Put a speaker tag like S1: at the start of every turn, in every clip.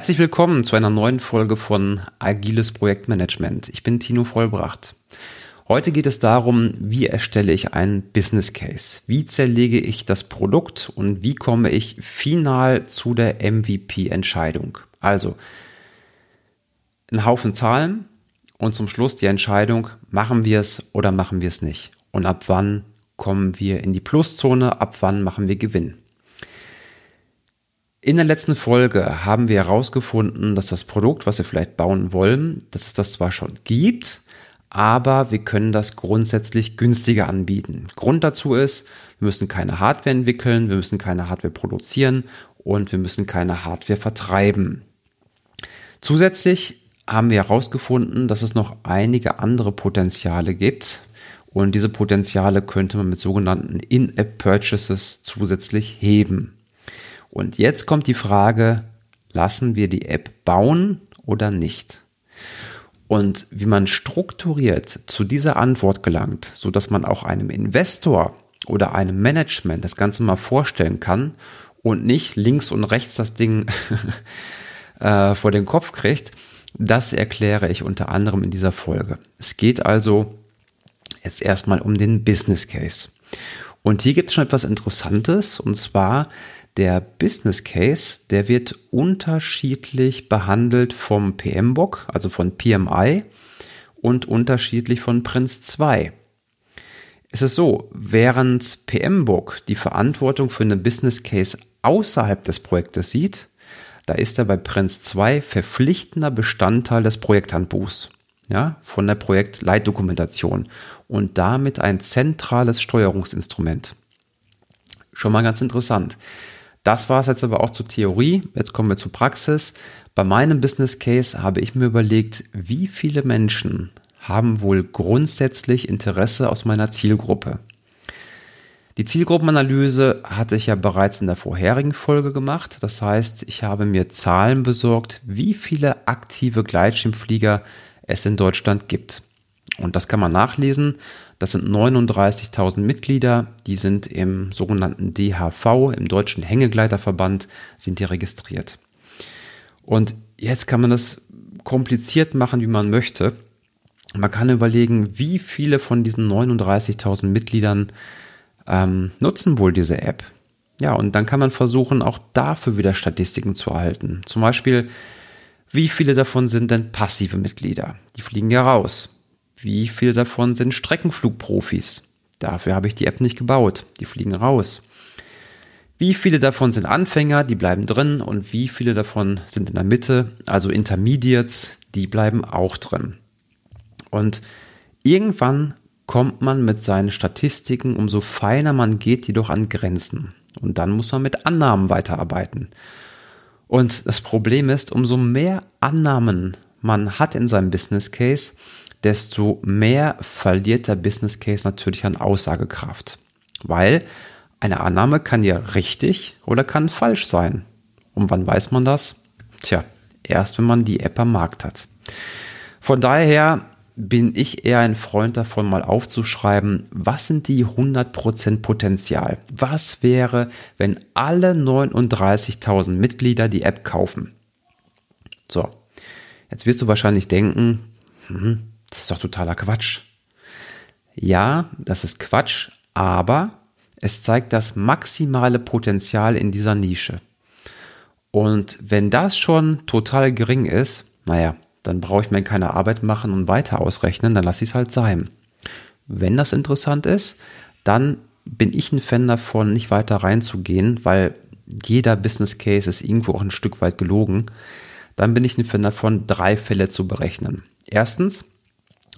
S1: Herzlich willkommen zu einer neuen Folge von Agiles Projektmanagement. Ich bin Tino Vollbracht. Heute geht es darum, wie erstelle ich einen Business Case? Wie zerlege ich das Produkt und wie komme ich final zu der MVP-Entscheidung? Also, ein Haufen Zahlen und zum Schluss die Entscheidung, machen wir es oder machen wir es nicht? Und ab wann kommen wir in die Pluszone? Ab wann machen wir Gewinn? In der letzten Folge haben wir herausgefunden, dass das Produkt, was wir vielleicht bauen wollen, dass es das zwar schon gibt, aber wir können das grundsätzlich günstiger anbieten. Grund dazu ist, wir müssen keine Hardware entwickeln, wir müssen keine Hardware produzieren und wir müssen keine Hardware vertreiben. Zusätzlich haben wir herausgefunden, dass es noch einige andere Potenziale gibt und diese Potenziale könnte man mit sogenannten In-App-Purchases zusätzlich heben. Und jetzt kommt die Frage, lassen wir die App bauen oder nicht? Und wie man strukturiert zu dieser Antwort gelangt, so dass man auch einem Investor oder einem Management das Ganze mal vorstellen kann und nicht links und rechts das Ding äh, vor den Kopf kriegt, das erkläre ich unter anderem in dieser Folge. Es geht also jetzt erstmal um den Business Case. Und hier gibt es schon etwas Interessantes, und zwar der Business Case, der wird unterschiedlich behandelt vom PM-Book, also von PMI und unterschiedlich von Prince 2. Es ist so, während PM-Book die Verantwortung für eine Business Case außerhalb des Projektes sieht, da ist er bei Prince 2 verpflichtender Bestandteil des Projekthandbuchs, ja, von der Projektleitdokumentation und damit ein zentrales Steuerungsinstrument. Schon mal ganz interessant. Das war es jetzt aber auch zur Theorie. Jetzt kommen wir zur Praxis. Bei meinem Business Case habe ich mir überlegt, wie viele Menschen haben wohl grundsätzlich Interesse aus meiner Zielgruppe. Die Zielgruppenanalyse hatte ich ja bereits in der vorherigen Folge gemacht. Das heißt, ich habe mir Zahlen besorgt, wie viele aktive Gleitschirmflieger es in Deutschland gibt. Und das kann man nachlesen. Das sind 39.000 Mitglieder, die sind im sogenannten DHV, im Deutschen Hängegleiterverband, sind die registriert. Und jetzt kann man das kompliziert machen, wie man möchte. Man kann überlegen, wie viele von diesen 39.000 Mitgliedern ähm, nutzen wohl diese App. Ja, und dann kann man versuchen, auch dafür wieder Statistiken zu erhalten. Zum Beispiel, wie viele davon sind denn passive Mitglieder? Die fliegen ja raus. Wie viele davon sind Streckenflugprofis? Dafür habe ich die App nicht gebaut. Die fliegen raus. Wie viele davon sind Anfänger, die bleiben drin und wie viele davon sind in der Mitte, also Intermediates, die bleiben auch drin. Und irgendwann kommt man mit seinen Statistiken, umso feiner man geht, jedoch an Grenzen. Und dann muss man mit Annahmen weiterarbeiten. Und das Problem ist, umso mehr Annahmen man hat in seinem Business Case, desto mehr verliert der Business Case natürlich an Aussagekraft. Weil eine Annahme kann ja richtig oder kann falsch sein. Und wann weiß man das? Tja, erst wenn man die App am Markt hat. Von daher bin ich eher ein Freund davon, mal aufzuschreiben, was sind die 100% Potenzial? Was wäre, wenn alle 39.000 Mitglieder die App kaufen? So, jetzt wirst du wahrscheinlich denken, hm, das ist doch totaler Quatsch. Ja, das ist Quatsch, aber es zeigt das maximale Potenzial in dieser Nische. Und wenn das schon total gering ist, naja, dann brauche ich mir keine Arbeit machen und weiter ausrechnen, dann lasse ich es halt sein. Wenn das interessant ist, dann bin ich ein Fan davon, nicht weiter reinzugehen, weil jeder Business Case ist irgendwo auch ein Stück weit gelogen. Dann bin ich ein Fan davon, drei Fälle zu berechnen. Erstens,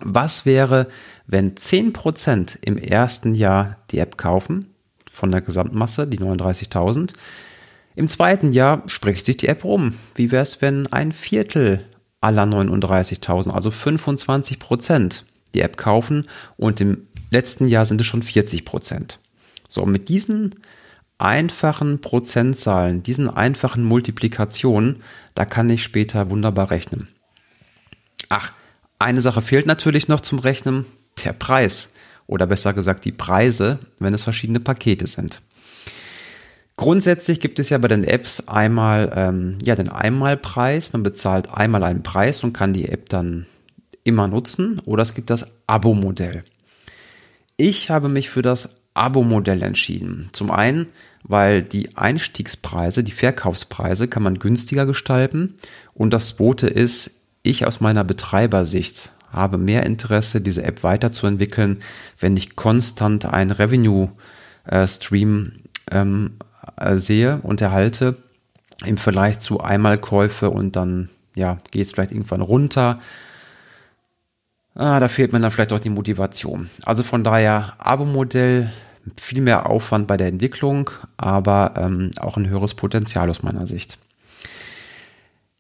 S1: was wäre, wenn 10% im ersten Jahr die App kaufen, von der Gesamtmasse, die 39.000? Im zweiten Jahr spricht sich die App rum. Wie wäre es, wenn ein Viertel aller 39.000, also 25% die App kaufen und im letzten Jahr sind es schon 40% So, mit diesen einfachen Prozentzahlen, diesen einfachen Multiplikationen, da kann ich später wunderbar rechnen. Ach, eine Sache fehlt natürlich noch zum Rechnen, der Preis. Oder besser gesagt die Preise, wenn es verschiedene Pakete sind. Grundsätzlich gibt es ja bei den Apps einmal ähm, ja, den Einmalpreis. Man bezahlt einmal einen Preis und kann die App dann immer nutzen. Oder es gibt das Abo-Modell. Ich habe mich für das Abo-Modell entschieden. Zum einen, weil die Einstiegspreise, die Verkaufspreise kann man günstiger gestalten. Und das zweite ist, ich aus meiner Betreibersicht habe mehr Interesse, diese App weiterzuentwickeln, wenn ich konstant einen Revenue-Stream ähm, äh, sehe und erhalte, im Vergleich zu Einmalkäufe und dann ja, geht es vielleicht irgendwann runter. Ah, da fehlt mir dann vielleicht auch die Motivation. Also von daher Abo-Modell, viel mehr Aufwand bei der Entwicklung, aber ähm, auch ein höheres Potenzial aus meiner Sicht.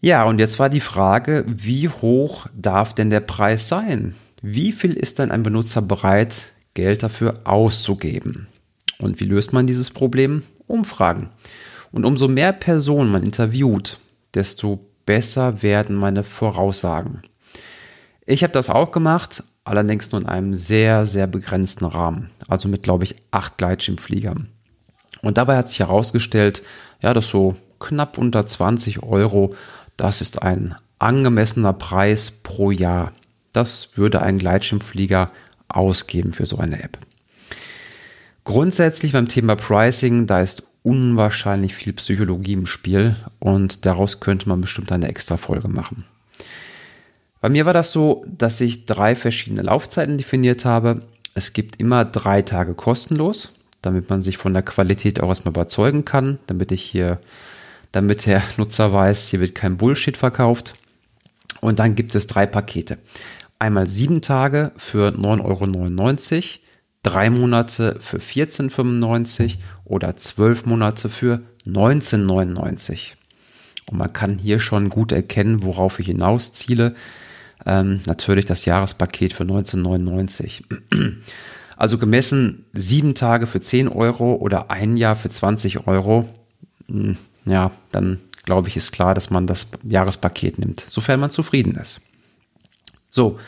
S1: Ja, und jetzt war die Frage, wie hoch darf denn der Preis sein? Wie viel ist denn ein Benutzer bereit, Geld dafür auszugeben? Und wie löst man dieses Problem? Umfragen. Und umso mehr Personen man interviewt, desto besser werden meine Voraussagen. Ich habe das auch gemacht, allerdings nur in einem sehr, sehr begrenzten Rahmen. Also mit, glaube ich, acht Gleitschirmfliegern. Und dabei hat sich herausgestellt, ja, dass so knapp unter 20 Euro das ist ein angemessener Preis pro Jahr. Das würde ein Gleitschirmflieger ausgeben für so eine App. Grundsätzlich beim Thema Pricing, da ist unwahrscheinlich viel Psychologie im Spiel und daraus könnte man bestimmt eine extra Folge machen. Bei mir war das so, dass ich drei verschiedene Laufzeiten definiert habe. Es gibt immer drei Tage kostenlos, damit man sich von der Qualität auch erstmal überzeugen kann, damit ich hier damit der Nutzer weiß, hier wird kein Bullshit verkauft. Und dann gibt es drei Pakete. Einmal sieben Tage für 9,99 Euro, drei Monate für 14,95 oder zwölf Monate für 19,99. Und man kann hier schon gut erkennen, worauf ich hinaus ziele. Ähm, natürlich das Jahrespaket für 1999. Also gemessen sieben Tage für 10 Euro oder ein Jahr für 20 Euro. Ja, dann glaube ich, ist klar, dass man das Jahrespaket nimmt, sofern man zufrieden ist. So.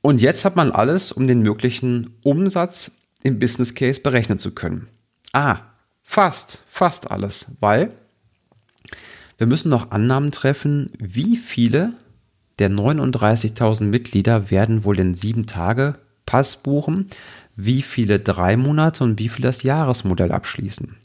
S1: Und jetzt hat man alles, um den möglichen Umsatz im Business Case berechnen zu können. Ah, fast, fast alles, weil wir müssen noch Annahmen treffen, wie viele der 39.000 Mitglieder werden wohl den 7 Tage Pass buchen, wie viele drei Monate und wie viele das Jahresmodell abschließen.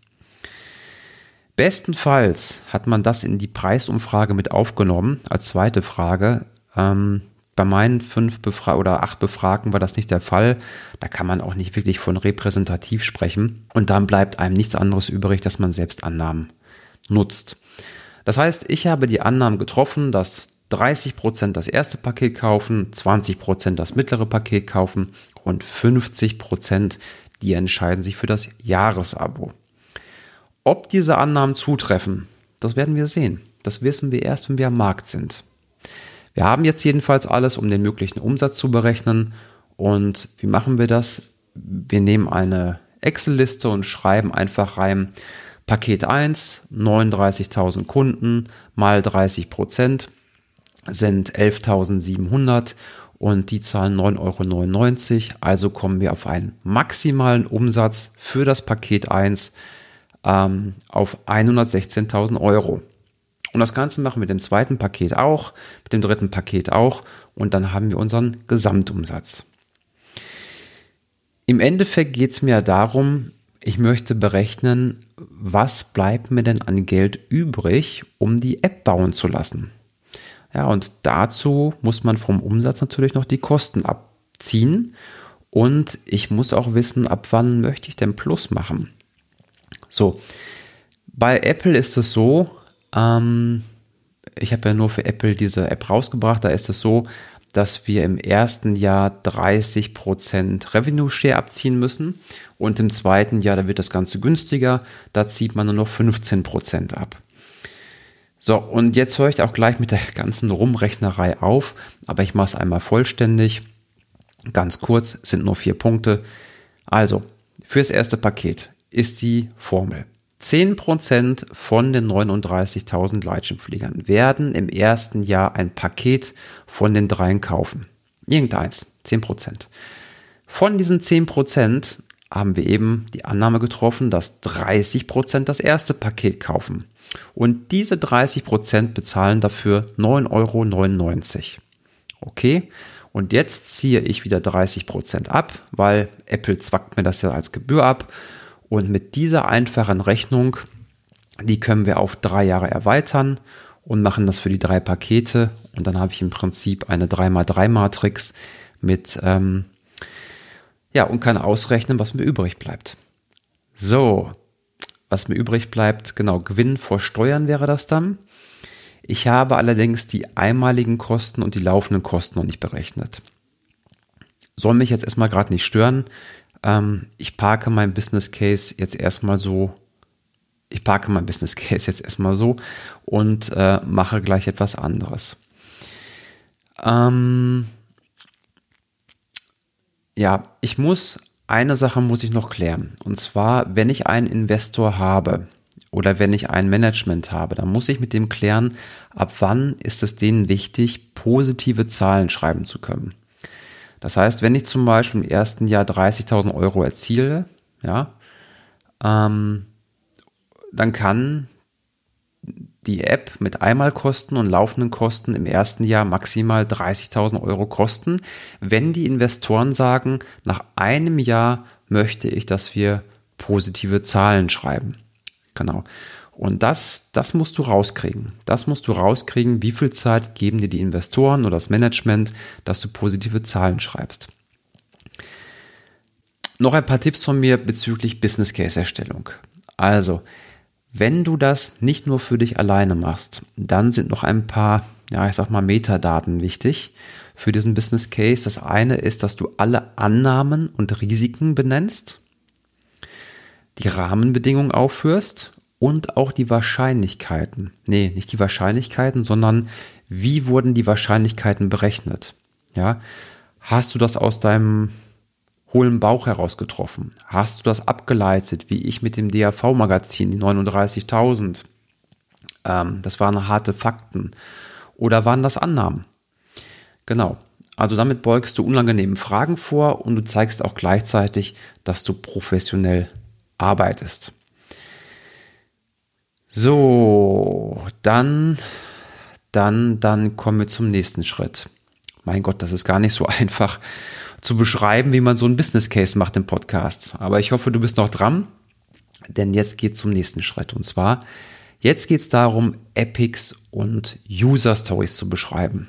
S1: Bestenfalls hat man das in die Preisumfrage mit aufgenommen als zweite Frage. Ähm, bei meinen fünf Befra oder acht Befragten war das nicht der Fall. Da kann man auch nicht wirklich von repräsentativ sprechen. Und dann bleibt einem nichts anderes übrig, dass man selbst Annahmen nutzt. Das heißt, ich habe die Annahmen getroffen, dass 30 Prozent das erste Paket kaufen, 20 Prozent das mittlere Paket kaufen und 50 Prozent die entscheiden sich für das Jahresabo. Ob diese Annahmen zutreffen, das werden wir sehen. Das wissen wir erst, wenn wir am Markt sind. Wir haben jetzt jedenfalls alles, um den möglichen Umsatz zu berechnen. Und wie machen wir das? Wir nehmen eine Excel-Liste und schreiben einfach rein Paket 1, 39.000 Kunden mal 30 Prozent sind 11.700 und die zahlen 9,99 Euro. Also kommen wir auf einen maximalen Umsatz für das Paket 1 ähm, auf 116.000 Euro. Und das Ganze machen wir mit dem zweiten Paket auch, mit dem dritten Paket auch und dann haben wir unseren Gesamtumsatz. Im Endeffekt geht es mir darum, ich möchte berechnen, was bleibt mir denn an Geld übrig, um die App bauen zu lassen. Ja, und dazu muss man vom Umsatz natürlich noch die Kosten abziehen. Und ich muss auch wissen, ab wann möchte ich denn Plus machen. So, bei Apple ist es so, ähm, ich habe ja nur für Apple diese App rausgebracht, da ist es so, dass wir im ersten Jahr 30% Revenue Share abziehen müssen und im zweiten Jahr, da wird das Ganze günstiger, da zieht man nur noch 15% ab. So, und jetzt höre ich auch gleich mit der ganzen Rumrechnerei auf, aber ich mache es einmal vollständig. Ganz kurz, sind nur vier Punkte. Also, fürs erste Paket ist die Formel. 10% von den 39.000 Gleitschirmfliegern werden im ersten Jahr ein Paket von den dreien kaufen. Irgendeins, 10%. Von diesen 10% haben wir eben die Annahme getroffen, dass 30 Prozent das erste Paket kaufen. Und diese 30 Prozent bezahlen dafür 9,99 Euro. Okay, und jetzt ziehe ich wieder 30 Prozent ab, weil Apple zwackt mir das ja als Gebühr ab. Und mit dieser einfachen Rechnung, die können wir auf drei Jahre erweitern und machen das für die drei Pakete. Und dann habe ich im Prinzip eine 3x3-Matrix mit ähm, ja, und kann ausrechnen, was mir übrig bleibt. So, was mir übrig bleibt, genau, Gewinn vor Steuern wäre das dann. Ich habe allerdings die einmaligen Kosten und die laufenden Kosten noch nicht berechnet. Soll mich jetzt erstmal gerade nicht stören. Ähm, ich parke mein Business Case jetzt erstmal so. Ich parke mein Business Case jetzt erstmal so und äh, mache gleich etwas anderes. Ähm, ja, ich muss, eine Sache muss ich noch klären. Und zwar, wenn ich einen Investor habe oder wenn ich ein Management habe, dann muss ich mit dem klären, ab wann ist es denen wichtig, positive Zahlen schreiben zu können. Das heißt, wenn ich zum Beispiel im ersten Jahr 30.000 Euro erziele, ja, ähm, dann kann die App mit Einmalkosten und laufenden Kosten im ersten Jahr maximal 30.000 Euro kosten, wenn die Investoren sagen, nach einem Jahr möchte ich, dass wir positive Zahlen schreiben. Genau. Und das, das musst du rauskriegen. Das musst du rauskriegen, wie viel Zeit geben dir die Investoren oder das Management, dass du positive Zahlen schreibst. Noch ein paar Tipps von mir bezüglich Business Case Erstellung. Also, wenn du das nicht nur für dich alleine machst, dann sind noch ein paar, ja, ich sag mal, Metadaten wichtig für diesen Business Case. Das eine ist, dass du alle Annahmen und Risiken benennst, die Rahmenbedingungen aufführst und auch die Wahrscheinlichkeiten. Nee, nicht die Wahrscheinlichkeiten, sondern wie wurden die Wahrscheinlichkeiten berechnet? Ja, hast du das aus deinem hohlen Bauch heraus getroffen? Hast du das abgeleitet, wie ich mit dem DAV-Magazin, die 39.000? Ähm, das waren harte Fakten. Oder waren das Annahmen? Genau. Also damit beugst du unangenehmen Fragen vor und du zeigst auch gleichzeitig, dass du professionell arbeitest. So, dann, dann, dann kommen wir zum nächsten Schritt. Mein Gott, das ist gar nicht so einfach zu beschreiben, wie man so ein Business Case macht im Podcast. Aber ich hoffe, du bist noch dran, denn jetzt geht zum nächsten Schritt. Und zwar, jetzt geht es darum, Epics und User Stories zu beschreiben.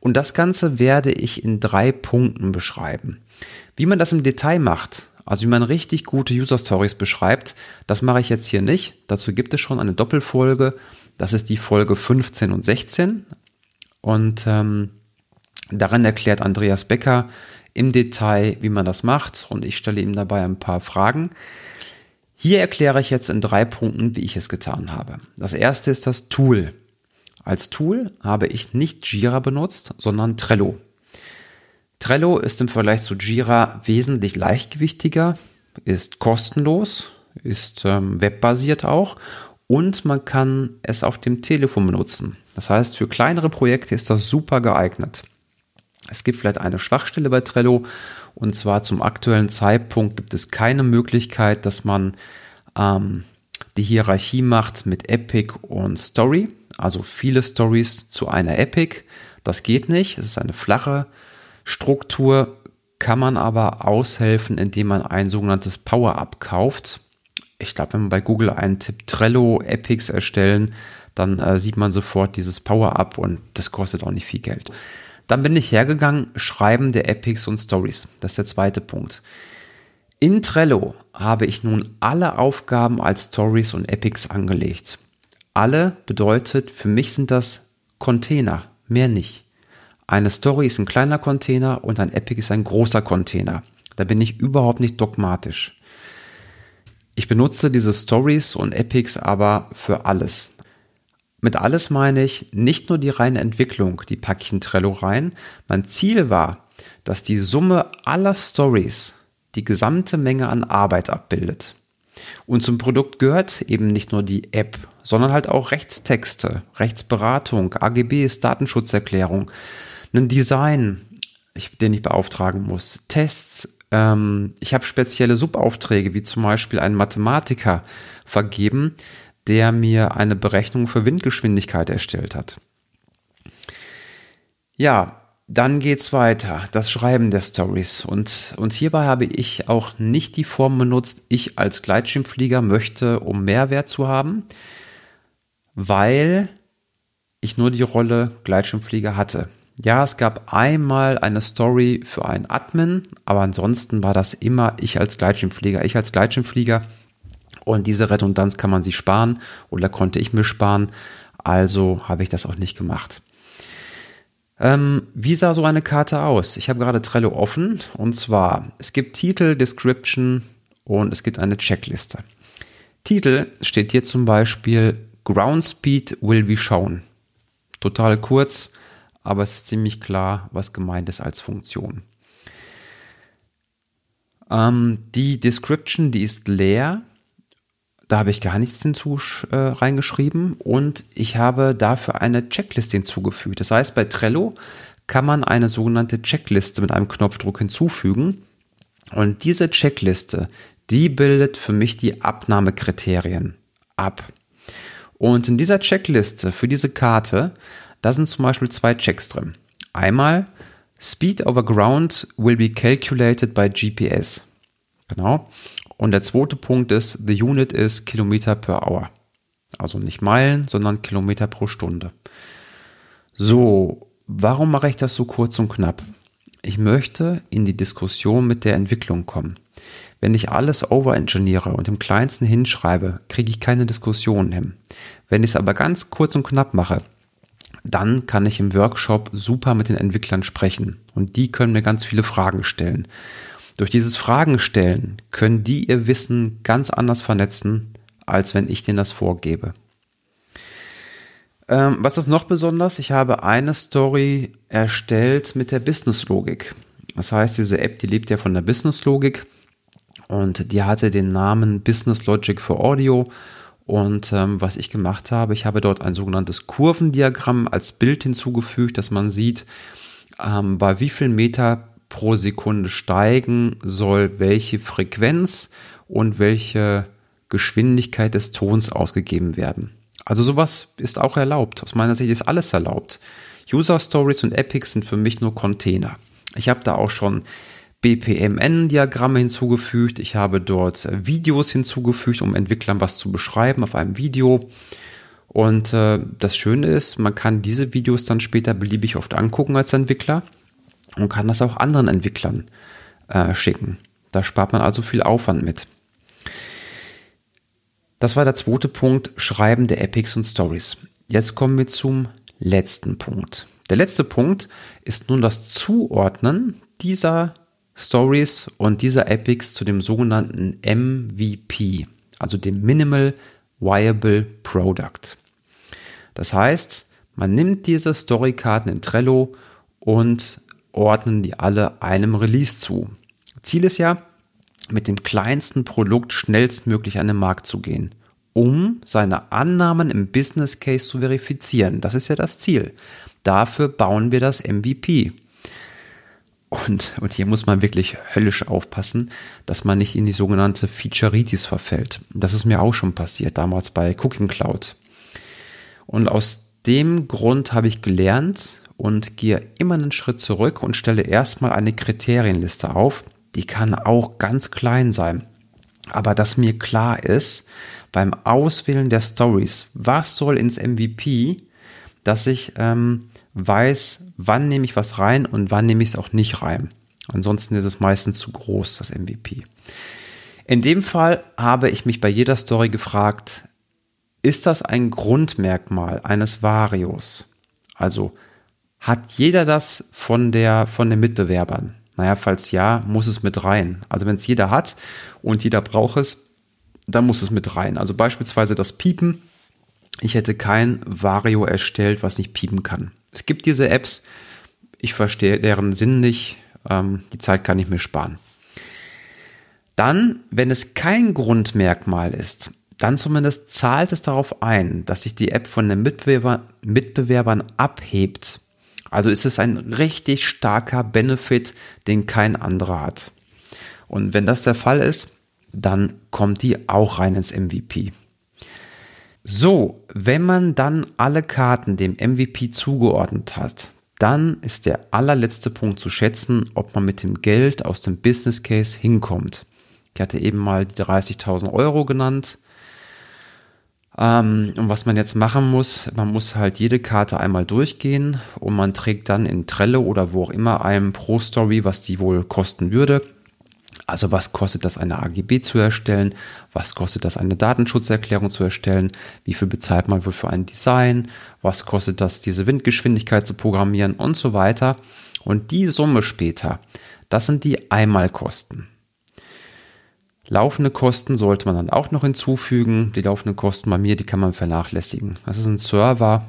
S1: Und das Ganze werde ich in drei Punkten beschreiben. Wie man das im Detail macht, also wie man richtig gute User Stories beschreibt, das mache ich jetzt hier nicht. Dazu gibt es schon eine Doppelfolge. Das ist die Folge 15 und 16. Und ähm, darin erklärt Andreas Becker, im Detail, wie man das macht und ich stelle ihm dabei ein paar Fragen. Hier erkläre ich jetzt in drei Punkten, wie ich es getan habe. Das erste ist das Tool. Als Tool habe ich nicht Jira benutzt, sondern Trello. Trello ist im Vergleich zu Jira wesentlich leichtgewichtiger, ist kostenlos, ist ähm, webbasiert auch und man kann es auf dem Telefon benutzen. Das heißt, für kleinere Projekte ist das super geeignet. Es gibt vielleicht eine Schwachstelle bei Trello und zwar zum aktuellen Zeitpunkt gibt es keine Möglichkeit, dass man ähm, die Hierarchie macht mit Epic und Story, also viele Stories zu einer Epic. Das geht nicht, es ist eine flache Struktur, kann man aber aushelfen, indem man ein sogenanntes Power-Up kauft. Ich glaube, wenn man bei Google einen Tipp Trello Epics erstellen, dann äh, sieht man sofort dieses Power-Up und das kostet auch nicht viel Geld. Dann bin ich hergegangen, Schreiben der Epics und Stories. Das ist der zweite Punkt. In Trello habe ich nun alle Aufgaben als Stories und Epics angelegt. Alle bedeutet, für mich sind das Container, mehr nicht. Eine Story ist ein kleiner Container und ein Epic ist ein großer Container. Da bin ich überhaupt nicht dogmatisch. Ich benutze diese Stories und Epics aber für alles. Mit alles meine ich nicht nur die reine Entwicklung, die packe ich in Trello rein. Mein Ziel war, dass die Summe aller Stories die gesamte Menge an Arbeit abbildet. Und zum Produkt gehört eben nicht nur die App, sondern halt auch Rechtstexte, Rechtsberatung, AGBs, Datenschutzerklärung, ein Design, den ich beauftragen muss, Tests, ähm, ich habe spezielle Subaufträge, wie zum Beispiel einen Mathematiker vergeben, der mir eine Berechnung für Windgeschwindigkeit erstellt hat. Ja, dann geht's weiter, das Schreiben der Stories. Und, und hierbei habe ich auch nicht die Form benutzt, ich als Gleitschirmflieger möchte, um Mehrwert zu haben, weil ich nur die Rolle Gleitschirmflieger hatte. Ja, es gab einmal eine Story für einen Admin, aber ansonsten war das immer ich als Gleitschirmflieger. Ich als Gleitschirmflieger und diese Redundanz kann man sich sparen oder konnte ich mir sparen. Also habe ich das auch nicht gemacht. Ähm, wie sah so eine Karte aus? Ich habe gerade Trello offen und zwar, es gibt Titel, Description und es gibt eine Checkliste. Titel steht hier zum Beispiel Ground Speed will be shown. Total kurz, aber es ist ziemlich klar, was gemeint ist als Funktion. Ähm, die Description, die ist leer da habe ich gar nichts hinzu äh, reingeschrieben und ich habe dafür eine Checkliste hinzugefügt. Das heißt, bei Trello kann man eine sogenannte Checkliste mit einem Knopfdruck hinzufügen. Und diese Checkliste, die bildet für mich die Abnahmekriterien ab. Und in dieser Checkliste für diese Karte, da sind zum Beispiel zwei Checks drin. Einmal Speed over Ground will be calculated by GPS. Genau. Und der zweite Punkt ist, the unit ist Kilometer per Hour. Also nicht Meilen, sondern Kilometer pro Stunde. So, warum mache ich das so kurz und knapp? Ich möchte in die Diskussion mit der Entwicklung kommen. Wenn ich alles overengineere und im kleinsten hinschreibe, kriege ich keine Diskussion hin. Wenn ich es aber ganz kurz und knapp mache, dann kann ich im Workshop super mit den Entwicklern sprechen und die können mir ganz viele Fragen stellen. Durch dieses Fragen stellen können die ihr Wissen ganz anders vernetzen, als wenn ich denen das vorgebe. Ähm, was ist noch besonders? Ich habe eine Story erstellt mit der Business-Logik. Das heißt, diese App, die lebt ja von der Business-Logik und die hatte den Namen Business Logic for Audio. Und ähm, was ich gemacht habe, ich habe dort ein sogenanntes Kurvendiagramm als Bild hinzugefügt, dass man sieht, ähm, bei wie viel Meter pro Sekunde steigen soll, welche Frequenz und welche Geschwindigkeit des Tons ausgegeben werden. Also sowas ist auch erlaubt. Aus meiner Sicht ist alles erlaubt. User Stories und Epics sind für mich nur Container. Ich habe da auch schon BPMN-Diagramme hinzugefügt. Ich habe dort Videos hinzugefügt, um Entwicklern was zu beschreiben auf einem Video. Und äh, das Schöne ist, man kann diese Videos dann später beliebig oft angucken als Entwickler und kann das auch anderen Entwicklern äh, schicken. Da spart man also viel Aufwand mit. Das war der zweite Punkt, Schreiben der Epics und Stories. Jetzt kommen wir zum letzten Punkt. Der letzte Punkt ist nun das Zuordnen dieser Stories und dieser Epics zu dem sogenannten MVP, also dem Minimal Viable Product. Das heißt, man nimmt diese Storykarten in Trello und ordnen die alle einem Release zu. Ziel ist ja, mit dem kleinsten Produkt schnellstmöglich an den Markt zu gehen, um seine Annahmen im Business Case zu verifizieren. Das ist ja das Ziel. Dafür bauen wir das MVP. Und, und hier muss man wirklich höllisch aufpassen, dass man nicht in die sogenannte Featureitis verfällt. Das ist mir auch schon passiert, damals bei Cooking Cloud. Und aus dem Grund habe ich gelernt, und gehe immer einen Schritt zurück und stelle erstmal eine Kriterienliste auf. Die kann auch ganz klein sein. Aber dass mir klar ist, beim Auswählen der Stories, was soll ins MVP, dass ich ähm, weiß, wann nehme ich was rein und wann nehme ich es auch nicht rein. Ansonsten ist es meistens zu groß, das MVP. In dem Fall habe ich mich bei jeder Story gefragt, ist das ein Grundmerkmal eines Varios? Also hat jeder das von der, von den Mitbewerbern? Naja, falls ja, muss es mit rein. Also wenn es jeder hat und jeder braucht es, dann muss es mit rein. Also beispielsweise das Piepen. Ich hätte kein Vario erstellt, was nicht piepen kann. Es gibt diese Apps, ich verstehe deren Sinn nicht, ähm, die Zeit kann ich mir sparen. Dann, wenn es kein Grundmerkmal ist, dann zumindest zahlt es darauf ein, dass sich die App von den Mitbewerber, Mitbewerbern abhebt also ist es ein richtig starker Benefit, den kein anderer hat. Und wenn das der Fall ist, dann kommt die auch rein ins MVP. So, wenn man dann alle Karten dem MVP zugeordnet hat, dann ist der allerletzte Punkt zu schätzen, ob man mit dem Geld aus dem Business Case hinkommt. Ich hatte eben mal die 30.000 Euro genannt. Ähm, und was man jetzt machen muss, man muss halt jede Karte einmal durchgehen und man trägt dann in Trello oder wo auch immer einem pro Story, was die wohl kosten würde. Also was kostet das, eine AGB zu erstellen? Was kostet das, eine Datenschutzerklärung zu erstellen? Wie viel bezahlt man wohl für ein Design? Was kostet das, diese Windgeschwindigkeit zu programmieren und so weiter? Und die Summe später, das sind die Einmalkosten. Laufende Kosten sollte man dann auch noch hinzufügen. Die laufenden Kosten bei mir, die kann man vernachlässigen. Das ist ein Server.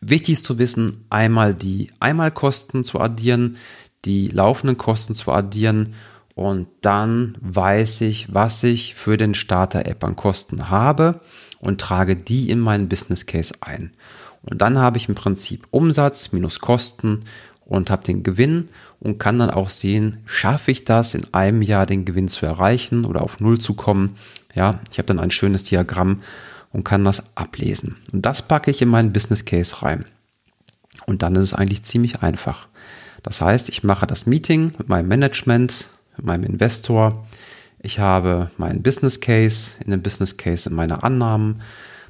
S1: Wichtig ist zu wissen, einmal die Einmalkosten zu addieren, die laufenden Kosten zu addieren und dann weiß ich, was ich für den Starter-App an Kosten habe und trage die in meinen Business Case ein. Und dann habe ich im Prinzip Umsatz minus Kosten und habe den Gewinn und kann dann auch sehen, schaffe ich das in einem Jahr den Gewinn zu erreichen oder auf Null zu kommen. Ja, ich habe dann ein schönes Diagramm und kann das ablesen. Und das packe ich in meinen Business Case rein. Und dann ist es eigentlich ziemlich einfach. Das heißt, ich mache das Meeting mit meinem Management, mit meinem Investor. Ich habe meinen Business Case, in dem Business Case sind meine Annahmen,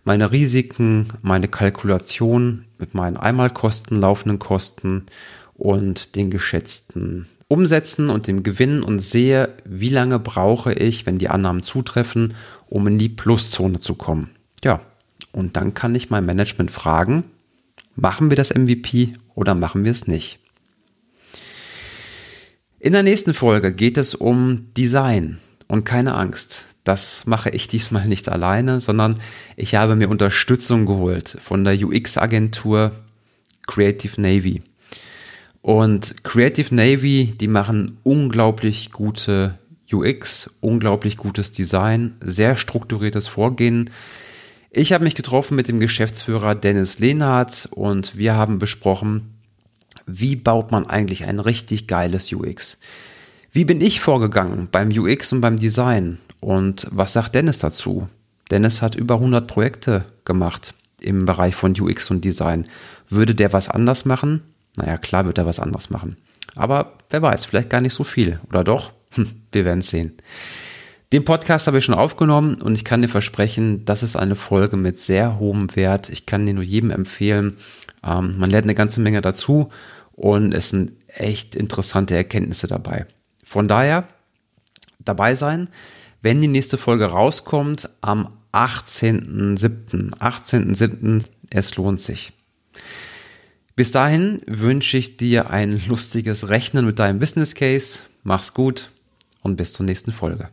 S1: meine Risiken, meine Kalkulation mit meinen Einmalkosten, laufenden Kosten und den geschätzten Umsätzen und dem Gewinn und sehe, wie lange brauche ich, wenn die Annahmen zutreffen, um in die Pluszone zu kommen. Ja, und dann kann ich mein Management fragen, machen wir das MVP oder machen wir es nicht? In der nächsten Folge geht es um Design und keine Angst. Das mache ich diesmal nicht alleine, sondern ich habe mir Unterstützung geholt von der UX-Agentur Creative Navy. Und Creative Navy, die machen unglaublich gute UX, unglaublich gutes Design, sehr strukturiertes Vorgehen. Ich habe mich getroffen mit dem Geschäftsführer Dennis Lehnhardt und wir haben besprochen, wie baut man eigentlich ein richtig geiles UX? Wie bin ich vorgegangen beim UX und beim Design? Und was sagt Dennis dazu? Dennis hat über 100 Projekte gemacht im Bereich von UX und Design. Würde der was anders machen? Naja, klar wird er was anders machen. Aber wer weiß, vielleicht gar nicht so viel. Oder doch? Hm, wir werden sehen. Den Podcast habe ich schon aufgenommen und ich kann dir versprechen, das ist eine Folge mit sehr hohem Wert. Ich kann dir nur jedem empfehlen. Ähm, man lernt eine ganze Menge dazu und es sind echt interessante Erkenntnisse dabei. Von daher dabei sein, wenn die nächste Folge rauskommt am 18.07. 18.07. Es lohnt sich. Bis dahin wünsche ich dir ein lustiges Rechnen mit deinem Business Case. Mach's gut und bis zur nächsten Folge.